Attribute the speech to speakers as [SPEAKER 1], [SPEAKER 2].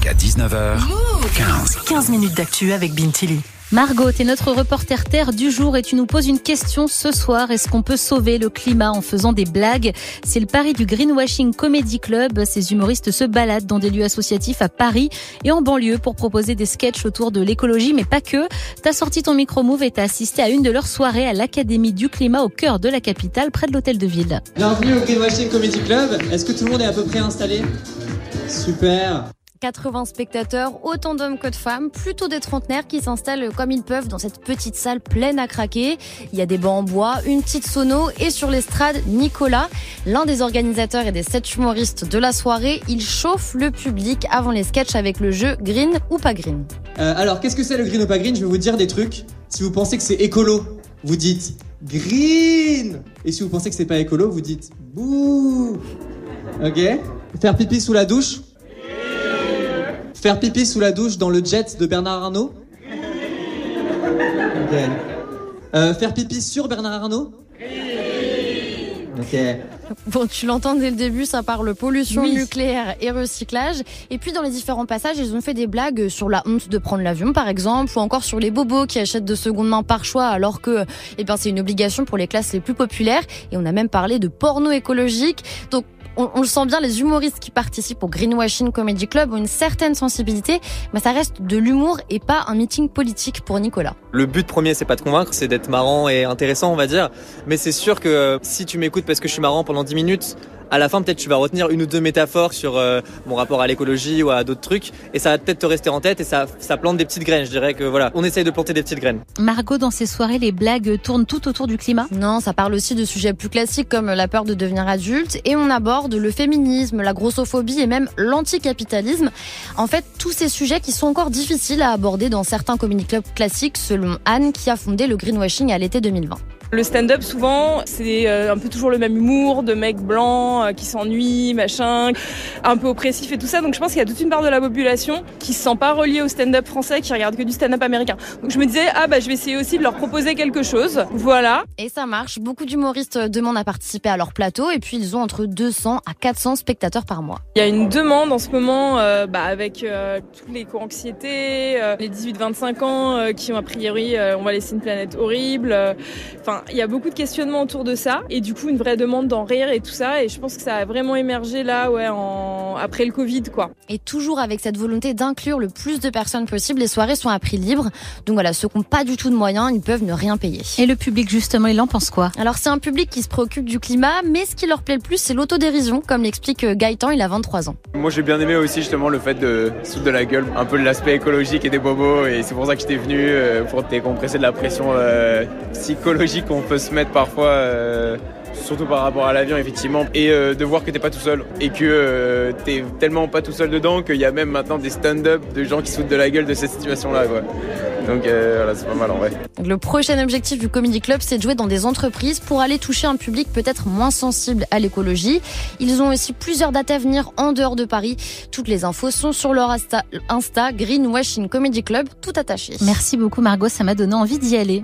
[SPEAKER 1] Jusqu'à 19h. 15.
[SPEAKER 2] 15 minutes d'actu avec Bintili.
[SPEAKER 3] Margot, tu es notre reporter terre du jour et tu nous poses une question ce soir. Est-ce qu'on peut sauver le climat en faisant des blagues? C'est le pari du Greenwashing Comedy Club. Ces humoristes se baladent dans des lieux associatifs à Paris et en banlieue pour proposer des sketchs autour de l'écologie, mais pas que. T'as sorti ton micro-move et t'as assisté à une de leurs soirées à l'Académie du Climat au cœur de la capitale, près de l'hôtel de ville.
[SPEAKER 4] Bienvenue au Greenwashing Comedy Club. Est-ce que tout le monde est à peu près installé? Super.
[SPEAKER 5] 80 spectateurs, autant d'hommes que de femmes, plutôt des trentenaires qui s'installent comme ils peuvent dans cette petite salle pleine à craquer. Il y a des bancs en bois, une petite sono et sur l'estrade, Nicolas, l'un des organisateurs et des sept humoristes de la soirée. Il chauffe le public avant les sketchs avec le jeu Green ou pas Green.
[SPEAKER 4] Euh, alors, qu'est-ce que c'est le Green ou pas Green? Je vais vous dire des trucs. Si vous pensez que c'est écolo, vous dites Green Et si vous pensez que c'est pas écolo, vous dites Bouh Ok? Faire pipi sous la douche? Faire pipi sous la douche dans le jet de Bernard Arnault. Euh, faire pipi sur Bernard Arnault Ok.
[SPEAKER 5] Bon, tu l'entends dès le début, ça parle pollution nucléaire et recyclage. Et puis dans les différents passages, ils ont fait des blagues sur la honte de prendre l'avion, par exemple, ou encore sur les bobos qui achètent de seconde main par choix, alors que, eh bien, c'est une obligation pour les classes les plus populaires. Et on a même parlé de porno écologique. Donc on, le sent bien, les humoristes qui participent au Greenwashing Comedy Club ont une certaine sensibilité, mais ça reste de l'humour et pas un meeting politique pour Nicolas.
[SPEAKER 6] Le but premier, c'est pas de convaincre, c'est d'être marrant et intéressant, on va dire. Mais c'est sûr que si tu m'écoutes parce que je suis marrant pendant 10 minutes, à la fin, peut-être tu vas retenir une ou deux métaphores sur euh, mon rapport à l'écologie ou à d'autres trucs, et ça va peut-être te rester en tête et ça, ça plante des petites graines. Je dirais que voilà, on essaye de planter des petites graines.
[SPEAKER 3] Margot, dans ces soirées, les blagues tournent tout autour du climat?
[SPEAKER 5] Non, ça parle aussi de sujets plus classiques comme la peur de devenir adulte, et on aborde le féminisme, la grossophobie et même l'anticapitalisme. En fait, tous ces sujets qui sont encore difficiles à aborder dans certains comedy clubs classiques, selon Anne, qui a fondé le greenwashing à l'été 2020.
[SPEAKER 7] Le stand-up, souvent, c'est euh, un peu toujours le même humour de mecs blancs euh, qui s'ennuient, machin, un peu oppressif et tout ça. Donc je pense qu'il y a toute une part de la population qui se sent pas reliée au stand-up français, qui regarde que du stand-up américain. Donc je me disais, ah bah je vais essayer aussi de leur proposer quelque chose. Voilà.
[SPEAKER 5] Et ça marche. Beaucoup d'humoristes demandent à participer à leur plateau et puis ils ont entre 200 à 400 spectateurs par mois.
[SPEAKER 7] Il y a une demande en ce moment euh, bah, avec euh, tous les co-anxiétés, les 18-25 ans qui ont a priori on va laisser une planète horrible. Enfin il y a beaucoup de questionnements autour de ça et du coup une vraie demande d'en rire et tout ça et je pense que ça a vraiment émergé là ouais en... après le Covid quoi.
[SPEAKER 5] Et toujours avec cette volonté d'inclure le plus de personnes possible, les soirées sont à prix libre. Donc voilà, ceux qui n'ont pas du tout de moyens, ils peuvent ne rien payer.
[SPEAKER 3] Et le public justement, il en pense quoi?
[SPEAKER 5] Alors c'est un public qui se préoccupe du climat, mais ce qui leur plaît le plus, c'est l'autodérision, comme l'explique euh, Gaëtan, il a 23 ans.
[SPEAKER 8] Moi j'ai bien aimé aussi justement le fait de souder de la gueule, un peu l'aspect écologique et des bobos et c'est pour ça que j'étais venu euh, pour décompresser de la pression euh, psychologique qu'on peut se mettre parfois, euh, surtout par rapport à l'avion, effectivement, et euh, de voir que t'es pas tout seul et que euh, t'es tellement pas tout seul dedans qu'il y a même maintenant des stand-up de gens qui sautent de la gueule de cette situation-là, quoi. Donc voilà, c'est pas mal en vrai.
[SPEAKER 5] Le prochain objectif du Comedy Club, c'est de jouer dans des entreprises pour aller toucher un public peut-être moins sensible à l'écologie. Ils ont aussi plusieurs dates à venir en dehors de Paris. Toutes les infos sont sur leur Insta, Insta Greenwashing Comedy Club, tout attaché.
[SPEAKER 3] Merci beaucoup Margot, ça m'a donné envie d'y aller.